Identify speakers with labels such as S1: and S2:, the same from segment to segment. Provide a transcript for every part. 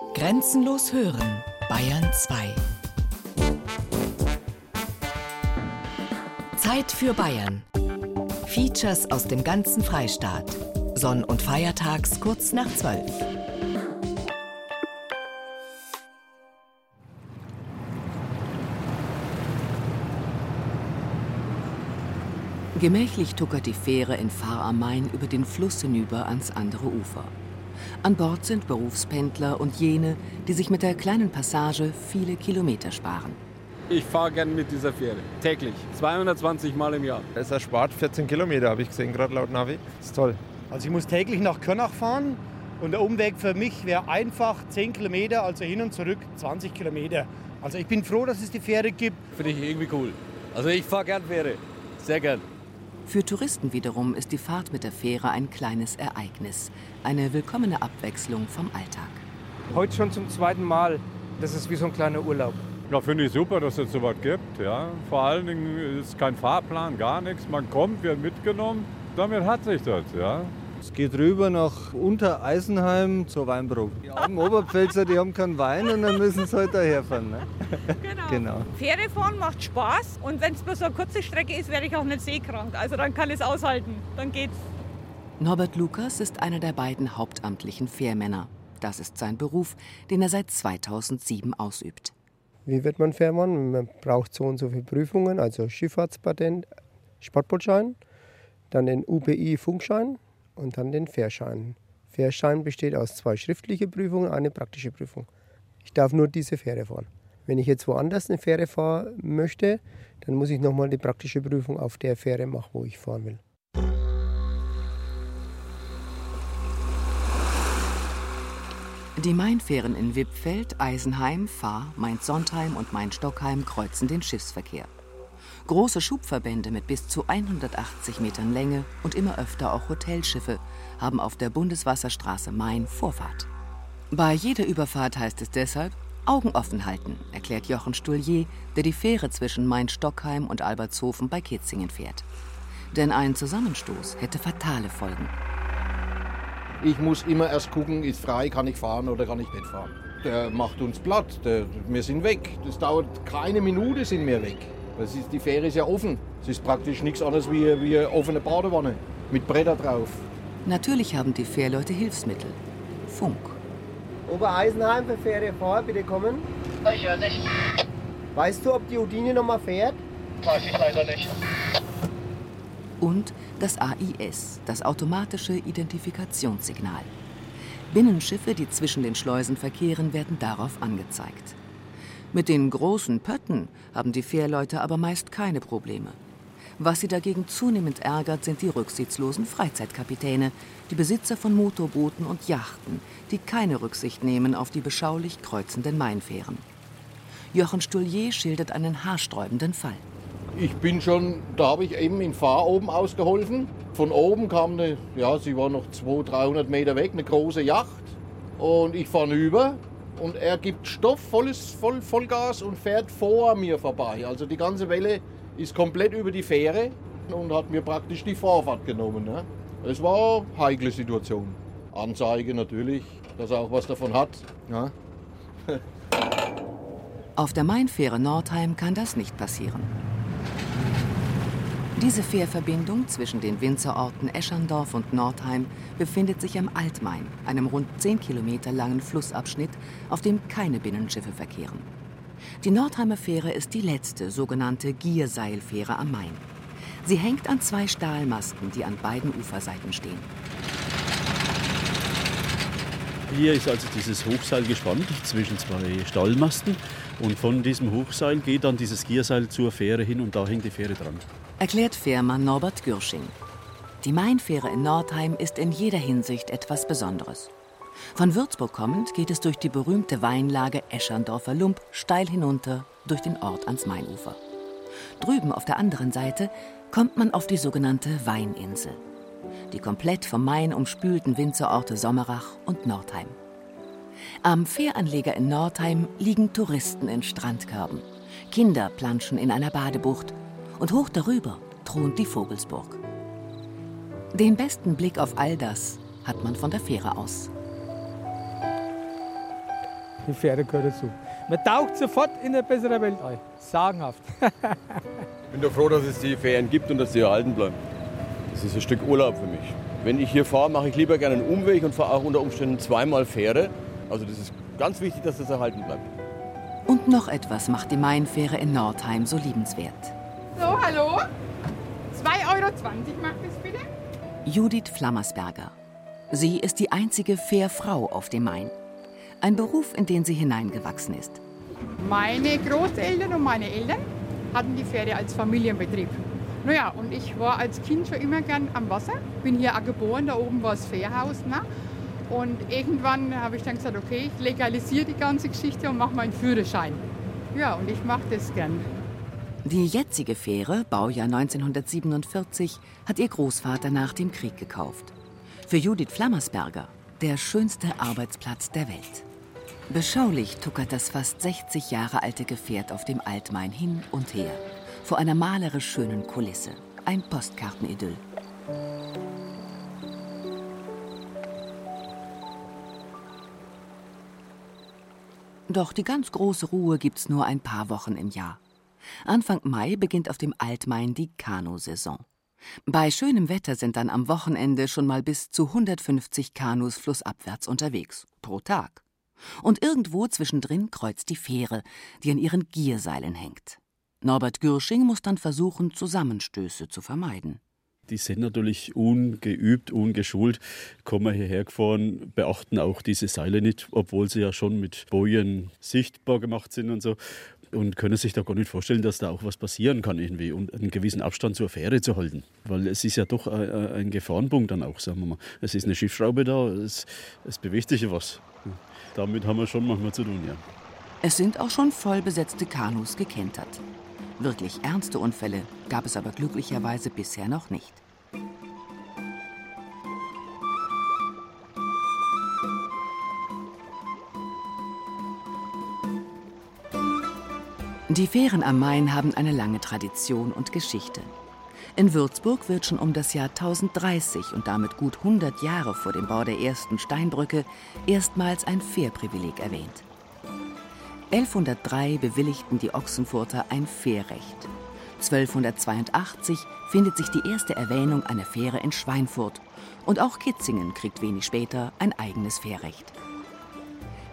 S1: Grenzenlos hören, Bayern 2. Zeit für Bayern. Features aus dem ganzen Freistaat. Sonn- und Feiertags kurz nach 12. Gemächlich tuckert die Fähre in Fahr am Main über den Fluss hinüber ans andere Ufer. An Bord sind Berufspendler und jene, die sich mit der kleinen Passage viele Kilometer sparen.
S2: Ich fahre gern mit dieser Fähre, täglich, 220 Mal im Jahr.
S3: Es erspart 14 Kilometer, habe ich gesehen, gerade laut Navi. Das ist toll.
S4: Also ich muss täglich nach Körnach fahren und der Umweg für mich wäre einfach 10 Kilometer, also hin und zurück 20 Kilometer. Also ich bin froh, dass es die Fähre gibt.
S2: Finde ich irgendwie cool. Also ich fahre gern Fähre, sehr gern.
S1: Für Touristen wiederum ist die Fahrt mit der Fähre ein kleines Ereignis, eine willkommene Abwechslung vom Alltag.
S5: Heute schon zum zweiten Mal. Das ist wie so ein kleiner Urlaub.
S6: Ja, finde ich super, dass es so was gibt. Ja. Vor allen Dingen ist kein Fahrplan, gar nichts. Man kommt, wird mitgenommen. Damit hat sich das. Ja.
S7: Es geht rüber nach Unter Eisenheim zur Weinburg. Die armen Oberpfälzer, die haben keinen Wein und dann müssen sie halt daherfahren. Ne?
S8: Genau.
S7: genau.
S8: Fähre fahren macht Spaß und wenn es bloß so eine kurze Strecke ist, werde ich auch nicht seekrank. Also dann kann ich es aushalten, dann geht's.
S1: Norbert Lukas ist einer der beiden hauptamtlichen Fährmänner. Das ist sein Beruf, den er seit 2007 ausübt.
S9: Wie wird man Fährmann? Man braucht so und so viele Prüfungen, also Schifffahrtspatent, Sportbootschein, dann den UPI-Funkschein und dann den Fährschein. Fährschein besteht aus zwei schriftlichen Prüfungen und eine praktische Prüfung. Ich darf nur diese Fähre fahren. Wenn ich jetzt woanders eine Fähre fahren möchte, dann muss ich nochmal die praktische Prüfung auf der Fähre machen, wo ich fahren will.
S1: Die Mainfähren in Wippfeld, Eisenheim, Fahr, Mainz-Sontheim und Main-Stockheim kreuzen den Schiffsverkehr. Große Schubverbände mit bis zu 180 Metern Länge und immer öfter auch Hotelschiffe haben auf der Bundeswasserstraße Main Vorfahrt. Bei jeder Überfahrt heißt es deshalb Augen offen halten, erklärt Jochen Stullier, der die Fähre zwischen Main-Stockheim und Albertshofen bei Kitzingen fährt. Denn ein Zusammenstoß hätte fatale Folgen.
S10: Ich muss immer erst gucken, ist frei, kann ich fahren oder kann ich nicht fahren. Der macht uns platt, der, wir sind weg. Das dauert keine Minute, sind wir weg. Das ist, die Fähre ist ja offen. Es ist praktisch nichts anderes wie, wie eine offene Badewanne mit Bretter drauf.
S1: Natürlich haben die Fährleute Hilfsmittel. Funk.
S9: Obereisenheim für Fähre vor, bitte kommen.
S11: Ich höre nicht.
S9: Weißt du, ob die Udine noch mal fährt?
S11: Weiß ich leider nicht.
S1: Und das AIS, das automatische Identifikationssignal. Binnenschiffe, die zwischen den Schleusen verkehren, werden darauf angezeigt. Mit den großen Pötten haben die Fährleute aber meist keine Probleme. Was sie dagegen zunehmend ärgert, sind die rücksichtslosen Freizeitkapitäne, die Besitzer von Motorbooten und Yachten, die keine Rücksicht nehmen auf die beschaulich kreuzenden Mainfähren. Jochen Stullier schildert einen haarsträubenden Fall.
S10: Ich bin schon, da habe ich eben in Fahr oben ausgeholfen. Von oben kam eine, ja, sie war noch 200, 300 Meter weg, eine große Yacht. Und ich fahre über und er gibt Stoff, volles, voll, Vollgas und fährt vor mir vorbei. Also die ganze Welle ist komplett über die Fähre und hat mir praktisch die Vorfahrt genommen. Ne? Es war eine heikle Situation. Anzeige natürlich, dass er auch was davon hat. Ja?
S1: Auf der Mainfähre Nordheim kann das nicht passieren. Diese Fährverbindung zwischen den Winzerorten Eschandorf und Nordheim befindet sich am Altmain, einem rund 10 Kilometer langen Flussabschnitt, auf dem keine Binnenschiffe verkehren. Die Nordheimer Fähre ist die letzte sogenannte Gierseilfähre am Main. Sie hängt an zwei Stahlmasten, die an beiden Uferseiten stehen.
S12: Hier ist also dieses Hochseil gespannt zwischen zwei Stahlmasten und von diesem Hochseil geht dann dieses Gierseil zur Fähre hin und da hängt die Fähre dran.
S1: Erklärt Fährmann Norbert Gürsching. Die Mainfähre in Nordheim ist in jeder Hinsicht etwas Besonderes. Von Würzburg kommend geht es durch die berühmte Weinlage Eschandorfer Lump steil hinunter durch den Ort ans Mainufer. Drüben auf der anderen Seite kommt man auf die sogenannte Weininsel. Die komplett vom Main umspülten Winzerorte Sommerach und Nordheim. Am Fähranleger in Nordheim liegen Touristen in Strandkörben. Kinder planschen in einer Badebucht und hoch darüber thront die Vogelsburg. Den besten Blick auf all das hat man von der Fähre aus.
S5: Die Fähre gehört dazu. Man taucht sofort in eine bessere Welt ein. Sagenhaft.
S13: Ich bin doch froh, dass es die Fähren gibt und dass sie erhalten bleiben. Das ist ein Stück Urlaub für mich. Wenn ich hier fahre, mache ich lieber gerne einen Umweg und fahre auch unter Umständen zweimal Fähre. Also das ist ganz wichtig, dass das erhalten bleibt.
S1: Und noch etwas macht die Mainfähre in Nordheim so liebenswert.
S14: Hallo? 2,20 Euro macht es bitte?
S1: Judith Flammersberger. Sie ist die einzige Fährfrau auf dem Main. Ein Beruf, in den sie hineingewachsen ist.
S14: Meine Großeltern und meine Eltern hatten die Fähre als Familienbetrieb. Naja, und ich war als Kind schon immer gern am Wasser. Bin hier auch geboren, da oben war das Fährhaus. Ne? Und irgendwann habe ich dann gesagt, okay, ich legalisiere die ganze Geschichte und mache meinen Führerschein. Ja, und ich mache das gern.
S1: Die jetzige Fähre, Baujahr 1947, hat ihr Großvater nach dem Krieg gekauft. Für Judith Flammersberger der schönste Arbeitsplatz der Welt. Beschaulich tuckert das fast 60 Jahre alte Gefährt auf dem Altmain hin und her, vor einer malerisch schönen Kulisse. Ein Postkartenidyll. Doch die ganz große Ruhe gibt's nur ein paar Wochen im Jahr. Anfang Mai beginnt auf dem Altmain die Kanusaison. Bei schönem Wetter sind dann am Wochenende schon mal bis zu 150 Kanus flussabwärts unterwegs, pro Tag. Und irgendwo zwischendrin kreuzt die Fähre, die an ihren Gierseilen hängt. Norbert Gürsching muss dann versuchen, Zusammenstöße zu vermeiden.
S12: Die sind natürlich ungeübt, ungeschult, kommen hierher gefahren, beachten auch diese Seile nicht, obwohl sie ja schon mit Bojen sichtbar gemacht sind und so und können sich da gar nicht vorstellen, dass da auch was passieren kann irgendwie und einen gewissen Abstand zur Fähre zu halten. Weil es ist ja doch ein Gefahrenpunkt dann auch, sagen wir mal. Es ist eine Schiffsschraube da, es, es bewegt sich was. Damit haben wir schon manchmal zu tun, ja.
S1: Es sind auch schon voll besetzte Kanus gekentert. Wirklich ernste Unfälle gab es aber glücklicherweise bisher noch nicht. Die Fähren am Main haben eine lange Tradition und Geschichte. In Würzburg wird schon um das Jahr 1030 und damit gut 100 Jahre vor dem Bau der ersten Steinbrücke erstmals ein Fährprivileg erwähnt. 1103 bewilligten die Ochsenfurter ein Fährrecht. 1282 findet sich die erste Erwähnung einer Fähre in Schweinfurt und auch Kitzingen kriegt wenig später ein eigenes Fährrecht.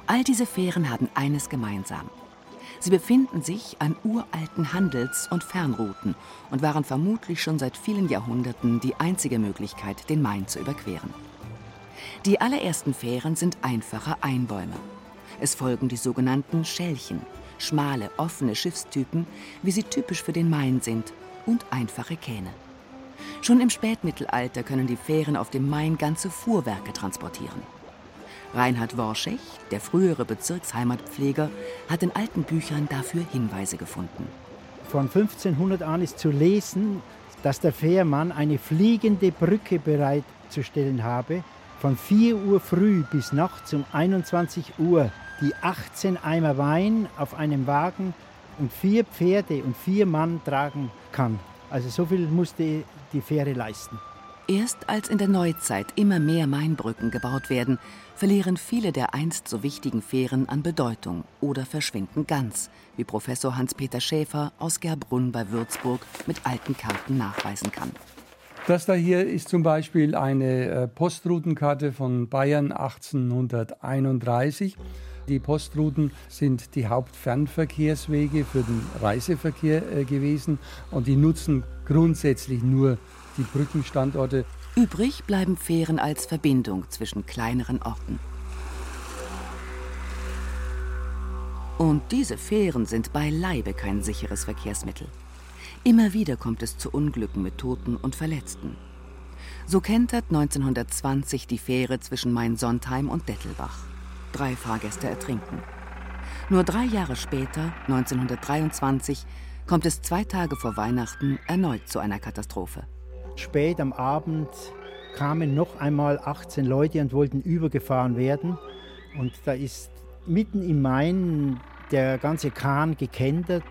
S1: All diese Fähren haben eines gemeinsam. Sie befinden sich an uralten Handels- und Fernrouten und waren vermutlich schon seit vielen Jahrhunderten die einzige Möglichkeit, den Main zu überqueren. Die allerersten Fähren sind einfache Einbäume. Es folgen die sogenannten Schälchen, schmale, offene Schiffstypen, wie sie typisch für den Main sind, und einfache Kähne. Schon im Spätmittelalter können die Fähren auf dem Main ganze Fuhrwerke transportieren. Reinhard Worschech, der frühere Bezirksheimatpfleger, hat in alten Büchern dafür Hinweise gefunden.
S15: Von 1500 an ist zu lesen, dass der Fährmann eine fliegende Brücke bereitzustellen habe, von 4 Uhr früh bis nachts um 21 Uhr, die 18 Eimer Wein auf einem Wagen und vier Pferde und vier Mann tragen kann. Also so viel musste die Fähre leisten.
S1: Erst als in der Neuzeit immer mehr Mainbrücken gebaut werden, verlieren viele der einst so wichtigen Fähren an Bedeutung oder verschwinden ganz, wie Professor Hans-Peter Schäfer aus Gerbrunn bei Würzburg mit alten Karten nachweisen kann.
S16: Das da hier ist zum Beispiel eine äh, Postroutenkarte von Bayern 1831. Die Postrouten sind die Hauptfernverkehrswege für den Reiseverkehr äh, gewesen und die nutzen grundsätzlich nur die Brückenstandorte.
S1: Übrig bleiben Fähren als Verbindung zwischen kleineren Orten. Und diese Fähren sind beileibe kein sicheres Verkehrsmittel. Immer wieder kommt es zu Unglücken mit Toten und Verletzten. So kentert 1920 die Fähre zwischen Main-Sontheim und Dettelbach. Drei Fahrgäste ertrinken. Nur drei Jahre später, 1923, kommt es zwei Tage vor Weihnachten erneut zu einer Katastrophe.
S15: Spät am Abend kamen noch einmal 18 Leute und wollten übergefahren werden. Und da ist mitten im Main der ganze Kahn gekentert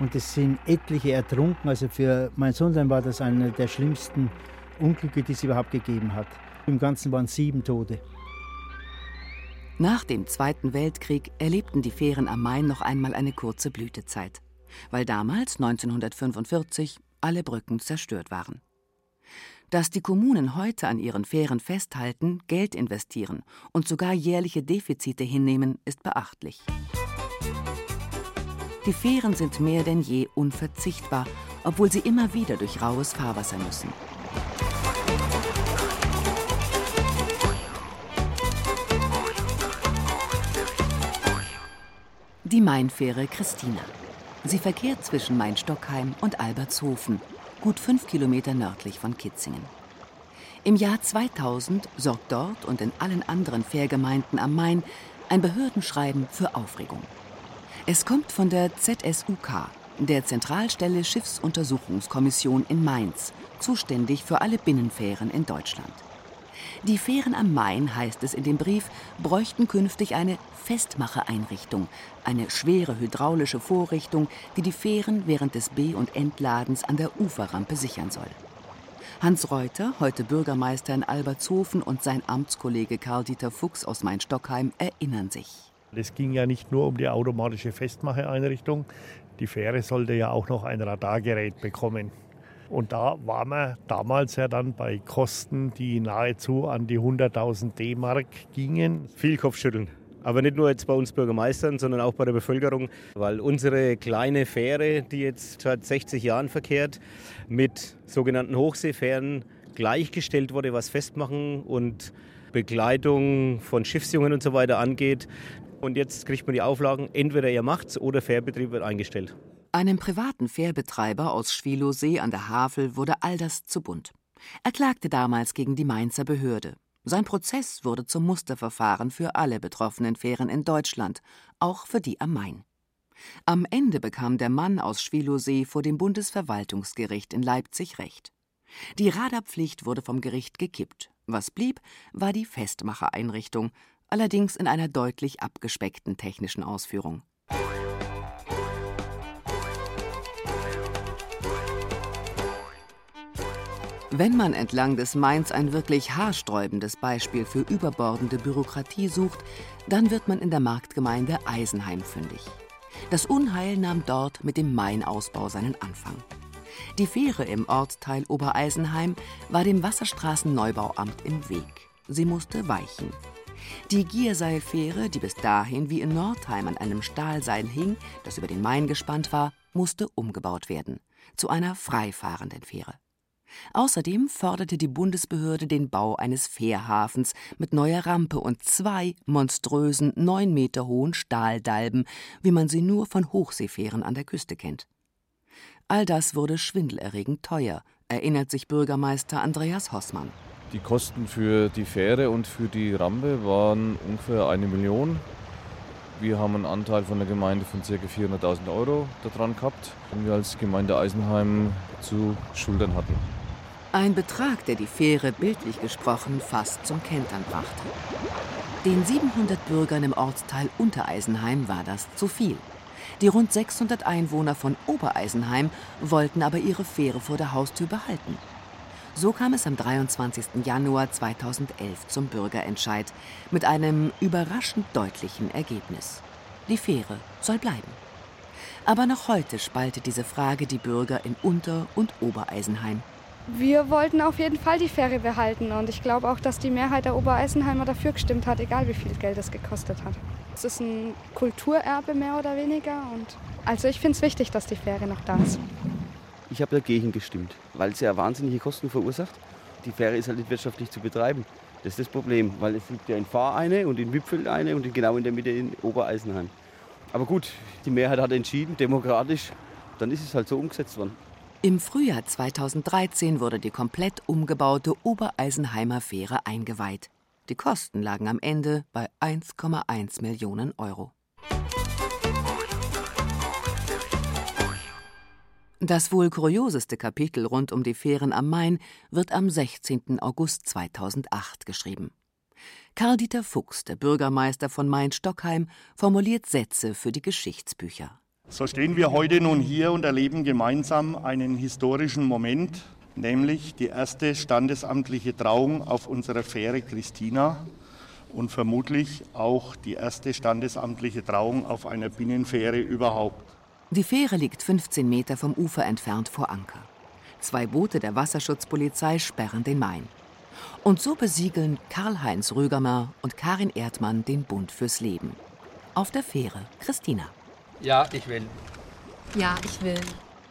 S15: und es sind etliche ertrunken. Also für mein Sohn war das einer der schlimmsten Unglücke, die es überhaupt gegeben hat. Im Ganzen waren sieben Tote.
S1: Nach dem Zweiten Weltkrieg erlebten die Fähren am Main noch einmal eine kurze Blütezeit, weil damals 1945 alle Brücken zerstört waren. Dass die Kommunen heute an ihren Fähren festhalten, Geld investieren und sogar jährliche Defizite hinnehmen, ist beachtlich. Die Fähren sind mehr denn je unverzichtbar, obwohl sie immer wieder durch raues Fahrwasser müssen. Die Mainfähre Christina. Sie verkehrt zwischen Main-Stockheim und Albertshofen, gut fünf Kilometer nördlich von Kitzingen. Im Jahr 2000 sorgt dort und in allen anderen Fährgemeinden am Main ein Behördenschreiben für Aufregung. Es kommt von der ZSUK, der Zentralstelle Schiffsuntersuchungskommission in Mainz, zuständig für alle Binnenfähren in Deutschland. Die Fähren am Main, heißt es in dem Brief, bräuchten künftig eine Festmachereinrichtung, eine schwere hydraulische Vorrichtung, die die Fähren während des Be- und Entladens an der Uferrampe sichern soll. Hans Reuter, heute Bürgermeister in Albertshofen, und sein Amtskollege Karl-Dieter Fuchs aus Main-Stockheim erinnern sich.
S17: Es ging ja nicht nur um die automatische Festmacheeinrichtung. Die Fähre sollte ja auch noch ein Radargerät bekommen. Und da waren wir damals ja dann bei Kosten, die nahezu an die 100.000 D-Mark gingen.
S18: Viel Kopfschütteln. Aber nicht nur jetzt bei uns Bürgermeistern, sondern auch bei der Bevölkerung, weil unsere kleine Fähre, die jetzt seit 60 Jahren verkehrt, mit sogenannten Hochseefähren gleichgestellt wurde, was Festmachen und Begleitung von Schiffsjungen und so weiter angeht. Und jetzt kriegt man die Auflagen, entweder ihr macht's oder Fährbetrieb wird eingestellt.
S1: Einem privaten Fährbetreiber aus Schwilosee an der Havel wurde all das zu bunt. Er klagte damals gegen die Mainzer Behörde. Sein Prozess wurde zum Musterverfahren für alle betroffenen Fähren in Deutschland, auch für die am Main. Am Ende bekam der Mann aus Schwilosee vor dem Bundesverwaltungsgericht in Leipzig Recht. Die Radarpflicht wurde vom Gericht gekippt. Was blieb, war die Festmachereinrichtung, allerdings in einer deutlich abgespeckten technischen Ausführung. Wenn man entlang des Mains ein wirklich haarsträubendes Beispiel für überbordende Bürokratie sucht, dann wird man in der Marktgemeinde Eisenheim fündig. Das Unheil nahm dort mit dem Mainausbau seinen Anfang. Die Fähre im Ortsteil Obereisenheim war dem Wasserstraßenneubauamt im Weg. Sie musste weichen. Die Gierseilfähre, die bis dahin wie in Nordheim an einem Stahlseil hing, das über den Main gespannt war, musste umgebaut werden. Zu einer freifahrenden Fähre. Außerdem forderte die Bundesbehörde den Bau eines Fährhafens mit neuer Rampe und zwei monströsen, neun Meter hohen Stahldalben, wie man sie nur von Hochseefähren an der Küste kennt. All das wurde schwindelerregend teuer, erinnert sich Bürgermeister Andreas Hossmann.
S19: Die Kosten für die Fähre und für die Rampe waren ungefähr eine Million. Wir haben einen Anteil von der Gemeinde von ca. 400.000 Euro daran gehabt, den wir als Gemeinde Eisenheim zu schultern hatten.
S1: Ein Betrag, der die Fähre bildlich gesprochen fast zum Kentern brachte. Den 700 Bürgern im Ortsteil Untereisenheim war das zu viel. Die rund 600 Einwohner von Obereisenheim wollten aber ihre Fähre vor der Haustür behalten. So kam es am 23. Januar 2011 zum Bürgerentscheid mit einem überraschend deutlichen Ergebnis. Die Fähre soll bleiben. Aber noch heute spaltet diese Frage die Bürger in Unter- und Obereisenheim.
S20: Wir wollten auf jeden Fall die Fähre behalten und ich glaube auch, dass die Mehrheit der Obereisenheimer dafür gestimmt hat, egal wie viel Geld es gekostet hat. Es ist ein Kulturerbe mehr oder weniger und also ich finde es wichtig, dass die Fähre noch da ist.
S21: Ich habe dagegen gestimmt, weil sie ja wahnsinnige Kosten verursacht. Die Fähre ist halt nicht wirtschaftlich zu betreiben. Das ist das Problem, weil es gibt ja in Fahr eine und in Wipfel eine und genau in der Mitte in Obereisenheim. Aber gut, die Mehrheit hat entschieden, demokratisch, dann ist es halt so umgesetzt worden.
S1: Im Frühjahr 2013 wurde die komplett umgebaute Obereisenheimer Fähre eingeweiht. Die Kosten lagen am Ende bei 1,1 Millionen Euro. Das wohl kurioseste Kapitel rund um die Fähren am Main wird am 16. August 2008 geschrieben. Karl-Dieter Fuchs, der Bürgermeister von Main-Stockheim, formuliert Sätze für die Geschichtsbücher.
S22: So stehen wir heute nun hier und erleben gemeinsam einen historischen Moment, nämlich die erste standesamtliche Trauung auf unserer Fähre Christina und vermutlich auch die erste standesamtliche Trauung auf einer Binnenfähre überhaupt.
S1: Die Fähre liegt 15 Meter vom Ufer entfernt vor Anker. Zwei Boote der Wasserschutzpolizei sperren den Main. Und so besiegeln Karl-Heinz Rögermer und Karin Erdmann den Bund fürs Leben. Auf der Fähre Christina.
S5: Ja, ich will.
S23: Ja, ich will.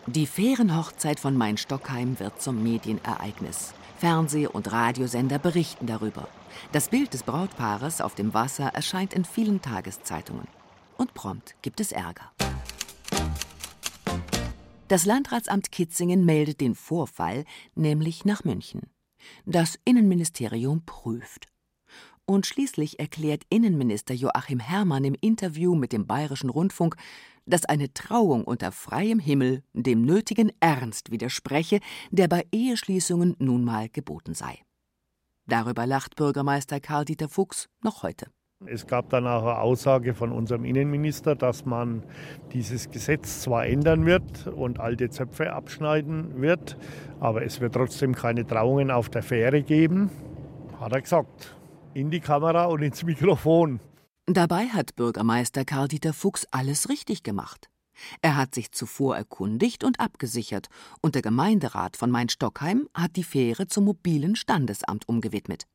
S1: Die Fährenhochzeit von Main-Stockheim wird zum Medienereignis. Fernseh- und Radiosender berichten darüber. Das Bild des Brautpaares auf dem Wasser erscheint in vielen Tageszeitungen. Und prompt gibt es Ärger. Das Landratsamt Kitzingen meldet den Vorfall nämlich nach München. Das Innenministerium prüft. Und schließlich erklärt Innenminister Joachim Herrmann im Interview mit dem Bayerischen Rundfunk, dass eine Trauung unter freiem Himmel dem nötigen Ernst widerspreche, der bei Eheschließungen nun mal geboten sei. Darüber lacht Bürgermeister Karl-Dieter Fuchs noch heute.
S17: Es gab dann auch eine Aussage von unserem Innenminister, dass man dieses Gesetz zwar ändern wird und alte Zöpfe abschneiden wird, aber es wird trotzdem keine Trauungen auf der Fähre geben, hat er gesagt. In die Kamera und ins Mikrofon.
S1: Dabei hat Bürgermeister Karl-Dieter Fuchs alles richtig gemacht. Er hat sich zuvor erkundigt und abgesichert, und der Gemeinderat von Main-Stockheim hat die Fähre zum mobilen Standesamt umgewidmet.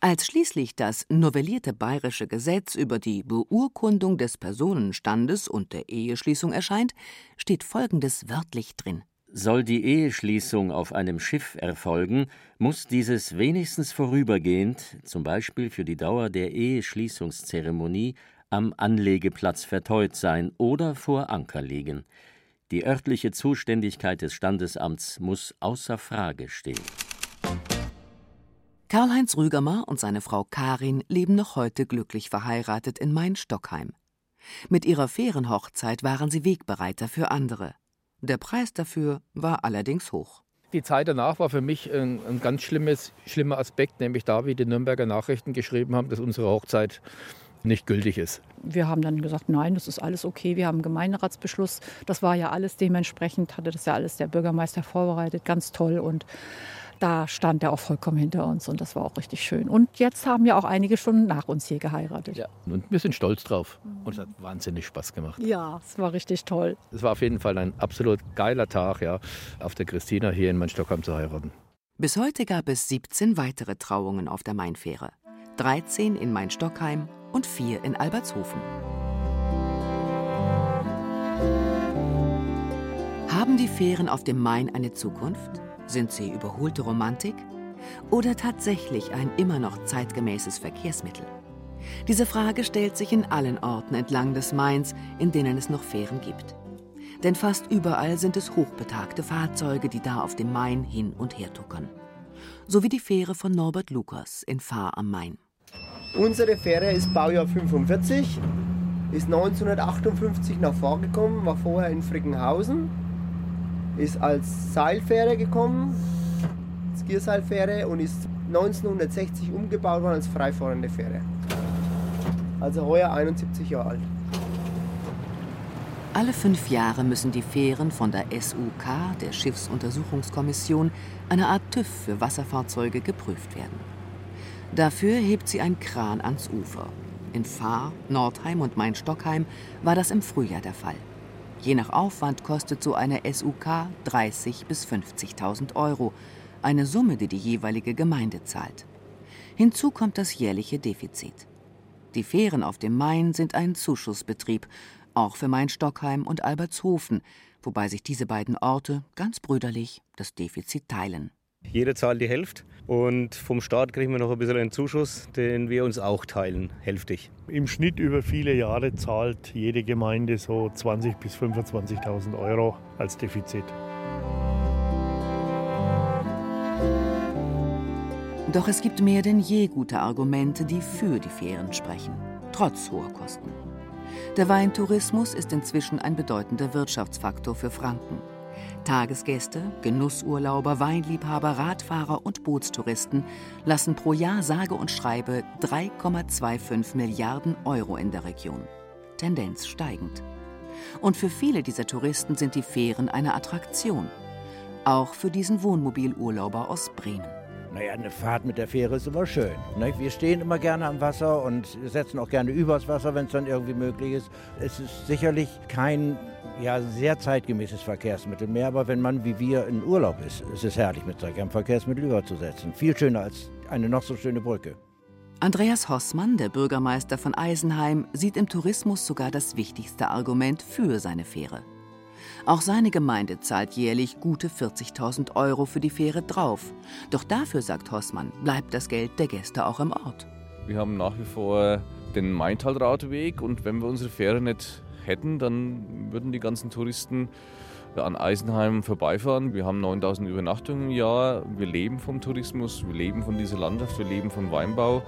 S1: Als schließlich das novellierte bayerische Gesetz über die Beurkundung des Personenstandes und der Eheschließung erscheint, steht Folgendes wörtlich drin.
S24: Soll die Eheschließung auf einem Schiff erfolgen, muss dieses wenigstens vorübergehend, zum Beispiel für die Dauer der Eheschließungszeremonie, am Anlegeplatz verteut sein oder vor Anker liegen. Die örtliche Zuständigkeit des Standesamts muss außer Frage stehen.
S1: Karl-Heinz Rügermer und seine Frau Karin leben noch heute glücklich verheiratet in Main-Stockheim. Mit ihrer Fährenhochzeit waren sie Wegbereiter für andere. Der Preis dafür war allerdings hoch.
S5: Die Zeit danach war für mich ein, ein ganz schlimmes, schlimmer Aspekt, nämlich da, wie die Nürnberger Nachrichten geschrieben haben, dass unsere Hochzeit nicht gültig ist.
S8: Wir haben dann gesagt, nein, das ist alles okay. Wir haben einen Gemeinderatsbeschluss. Das war ja alles dementsprechend, hatte das ja alles der Bürgermeister vorbereitet, ganz toll. Und da stand er auch vollkommen hinter uns und das war auch richtig schön. Und jetzt haben ja auch einige schon nach uns hier geheiratet.
S5: Ja, und wir sind stolz drauf. Und es hat wahnsinnig Spaß gemacht.
S8: Ja, es war richtig toll.
S5: Es war auf jeden Fall ein absolut geiler Tag, ja, auf der Christina hier in Main-Stockheim zu heiraten.
S1: Bis heute gab es 17 weitere Trauungen auf der Mainfähre. 13 in Main-Stockheim und 4 in Albertshofen. Haben die Fähren auf dem Main eine Zukunft? Sind sie überholte Romantik? Oder tatsächlich ein immer noch zeitgemäßes Verkehrsmittel? Diese Frage stellt sich in allen Orten entlang des Mains, in denen es noch Fähren gibt. Denn fast überall sind es hochbetagte Fahrzeuge, die da auf dem Main hin und her tuckern. So wie die Fähre von Norbert Lukas in Fahr am Main.
S9: Unsere Fähre ist Baujahr 45, ist 1958 nach Fahr gekommen, war vorher in Frickenhausen, ist als Seilfähre gekommen, als Gierseilfähre und ist 1960 umgebaut worden als freifahrende Fähre. Also heuer 71 Jahre alt.
S1: Alle fünf Jahre müssen die Fähren von der SUK, der Schiffsuntersuchungskommission, eine Art TÜV für Wasserfahrzeuge geprüft werden. Dafür hebt sie ein Kran ans Ufer. In Fahr, Nordheim und Main-Stockheim war das im Frühjahr der Fall. Je nach Aufwand kostet so eine SUK 30.000 bis 50.000 Euro, eine Summe, die die jeweilige Gemeinde zahlt. Hinzu kommt das jährliche Defizit. Die Fähren auf dem Main sind ein Zuschussbetrieb, auch für Main-Stockheim und Albertshofen, wobei sich diese beiden Orte ganz brüderlich das Defizit teilen.
S18: Jeder zahlt die Hälfte und vom Staat kriegen wir noch ein bisschen einen Zuschuss, den wir uns auch teilen, hälftig.
S17: Im Schnitt über viele Jahre zahlt jede Gemeinde so 20.000 bis 25.000 Euro als Defizit.
S1: Doch es gibt mehr denn je gute Argumente, die für die Fähren sprechen, trotz hoher Kosten. Der Weintourismus ist inzwischen ein bedeutender Wirtschaftsfaktor für Franken. Tagesgäste, Genussurlauber, Weinliebhaber, Radfahrer und Bootstouristen lassen pro Jahr sage und schreibe 3,25 Milliarden Euro in der Region. Tendenz steigend. Und für viele dieser Touristen sind die Fähren eine Attraktion. Auch für diesen Wohnmobilurlauber aus Bremen.
S25: Naja, eine Fahrt mit der Fähre ist immer schön. Ne? Wir stehen immer gerne am Wasser und setzen auch gerne übers Wasser, wenn es dann irgendwie möglich ist. Es ist sicherlich kein ja, sehr zeitgemäßes Verkehrsmittel mehr, aber wenn man wie wir in Urlaub ist, ist es herrlich, mit solch einem Verkehrsmittel überzusetzen. Viel schöner als eine noch so schöne Brücke.
S1: Andreas Hossmann, der Bürgermeister von Eisenheim, sieht im Tourismus sogar das wichtigste Argument für seine Fähre. Auch seine Gemeinde zahlt jährlich gute 40.000 Euro für die Fähre drauf. Doch dafür, sagt Hossmann, bleibt das Geld der Gäste auch im Ort.
S19: Wir haben nach wie vor den Maintalradweg und wenn wir unsere Fähre nicht hätten, dann würden die ganzen Touristen an Eisenheim vorbeifahren. Wir haben 9000 Übernachtungen im Jahr. Wir leben vom Tourismus, wir leben von dieser Landschaft, wir leben vom Weinbau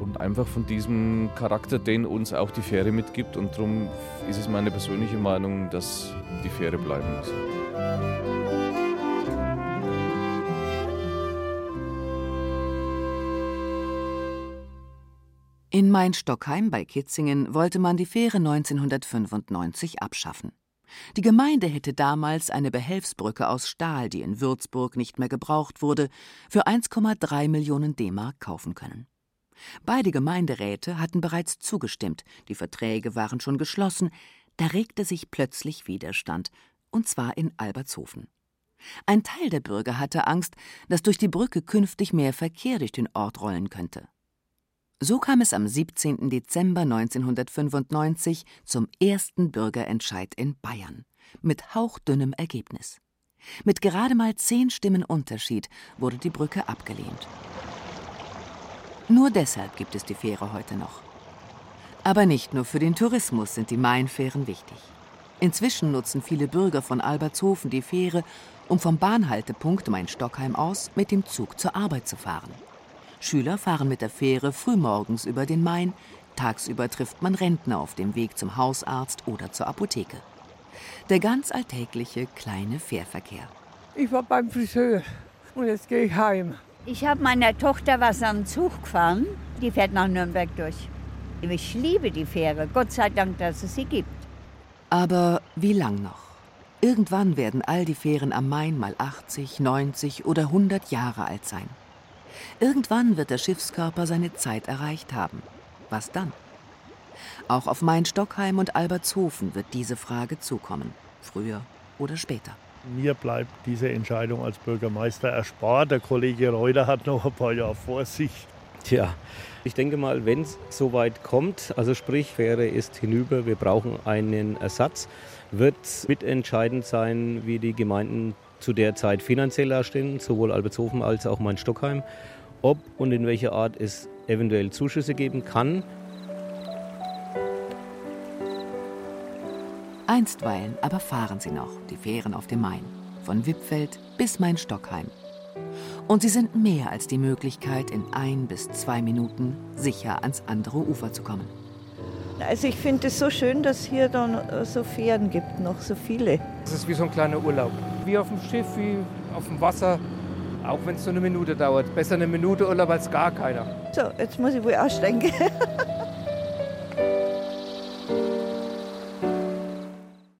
S19: und einfach von diesem Charakter, den uns auch die Fähre mitgibt. Und darum ist es meine persönliche Meinung, dass die Fähre bleiben muss.
S1: In Main-Stockheim bei Kitzingen wollte man die Fähre 1995 abschaffen. Die Gemeinde hätte damals eine Behelfsbrücke aus Stahl, die in Würzburg nicht mehr gebraucht wurde, für 1,3 Millionen D-Mark kaufen können. Beide Gemeinderäte hatten bereits zugestimmt, die Verträge waren schon geschlossen, da regte sich plötzlich Widerstand, und zwar in Albertshofen. Ein Teil der Bürger hatte Angst, dass durch die Brücke künftig mehr Verkehr durch den Ort rollen könnte. So kam es am 17. Dezember 1995 zum ersten Bürgerentscheid in Bayern, mit hauchdünnem Ergebnis. Mit gerade mal zehn Stimmen Unterschied wurde die Brücke abgelehnt. Nur deshalb gibt es die Fähre heute noch. Aber nicht nur für den Tourismus sind die Mainfähren wichtig. Inzwischen nutzen viele Bürger von Albertshofen die Fähre, um vom Bahnhaltepunkt Main-Stockheim aus mit dem Zug zur Arbeit zu fahren. Schüler fahren mit der Fähre frühmorgens über den Main, tagsüber trifft man Rentner auf dem Weg zum Hausarzt oder zur Apotheke. Der ganz alltägliche kleine Fährverkehr.
S26: Ich war beim Friseur und jetzt gehe ich heim.
S27: Ich habe meiner Tochter was am Zug gefahren. Die fährt nach Nürnberg durch. Ich liebe die Fähre. Gott sei Dank, dass es sie gibt.
S1: Aber wie lang noch? Irgendwann werden all die Fähren am Main mal 80, 90 oder 100 Jahre alt sein. Irgendwann wird der Schiffskörper seine Zeit erreicht haben. Was dann? Auch auf Main-Stockheim und Albertshofen wird diese Frage zukommen. Früher oder später.
S17: Mir bleibt diese Entscheidung als Bürgermeister erspart. Der Kollege Reuter hat noch ein paar Jahre vor sich.
S18: Tja, ich denke mal, wenn es soweit kommt, also sprich, Fähre ist hinüber, wir brauchen einen Ersatz, wird mitentscheidend sein, wie die Gemeinden zu der Zeit finanziell dastehen, sowohl Albertshofen als auch Main-Stockheim, ob und in welcher Art es eventuell Zuschüsse geben kann.
S1: Einstweilen aber fahren sie noch, die Fähren auf dem Main, von Wippfeld bis Main-Stockheim. Und sie sind mehr als die Möglichkeit, in ein bis zwei Minuten sicher ans andere Ufer zu kommen.
S28: Also ich finde es so schön, dass hier dann so Fähren gibt, noch so viele.
S5: Es ist wie so ein kleiner Urlaub. Wie auf dem Schiff, wie auf dem Wasser, auch wenn es nur eine Minute dauert. Besser eine Minute Urlaub als gar keiner.
S28: So, jetzt muss ich wohl aussteigen.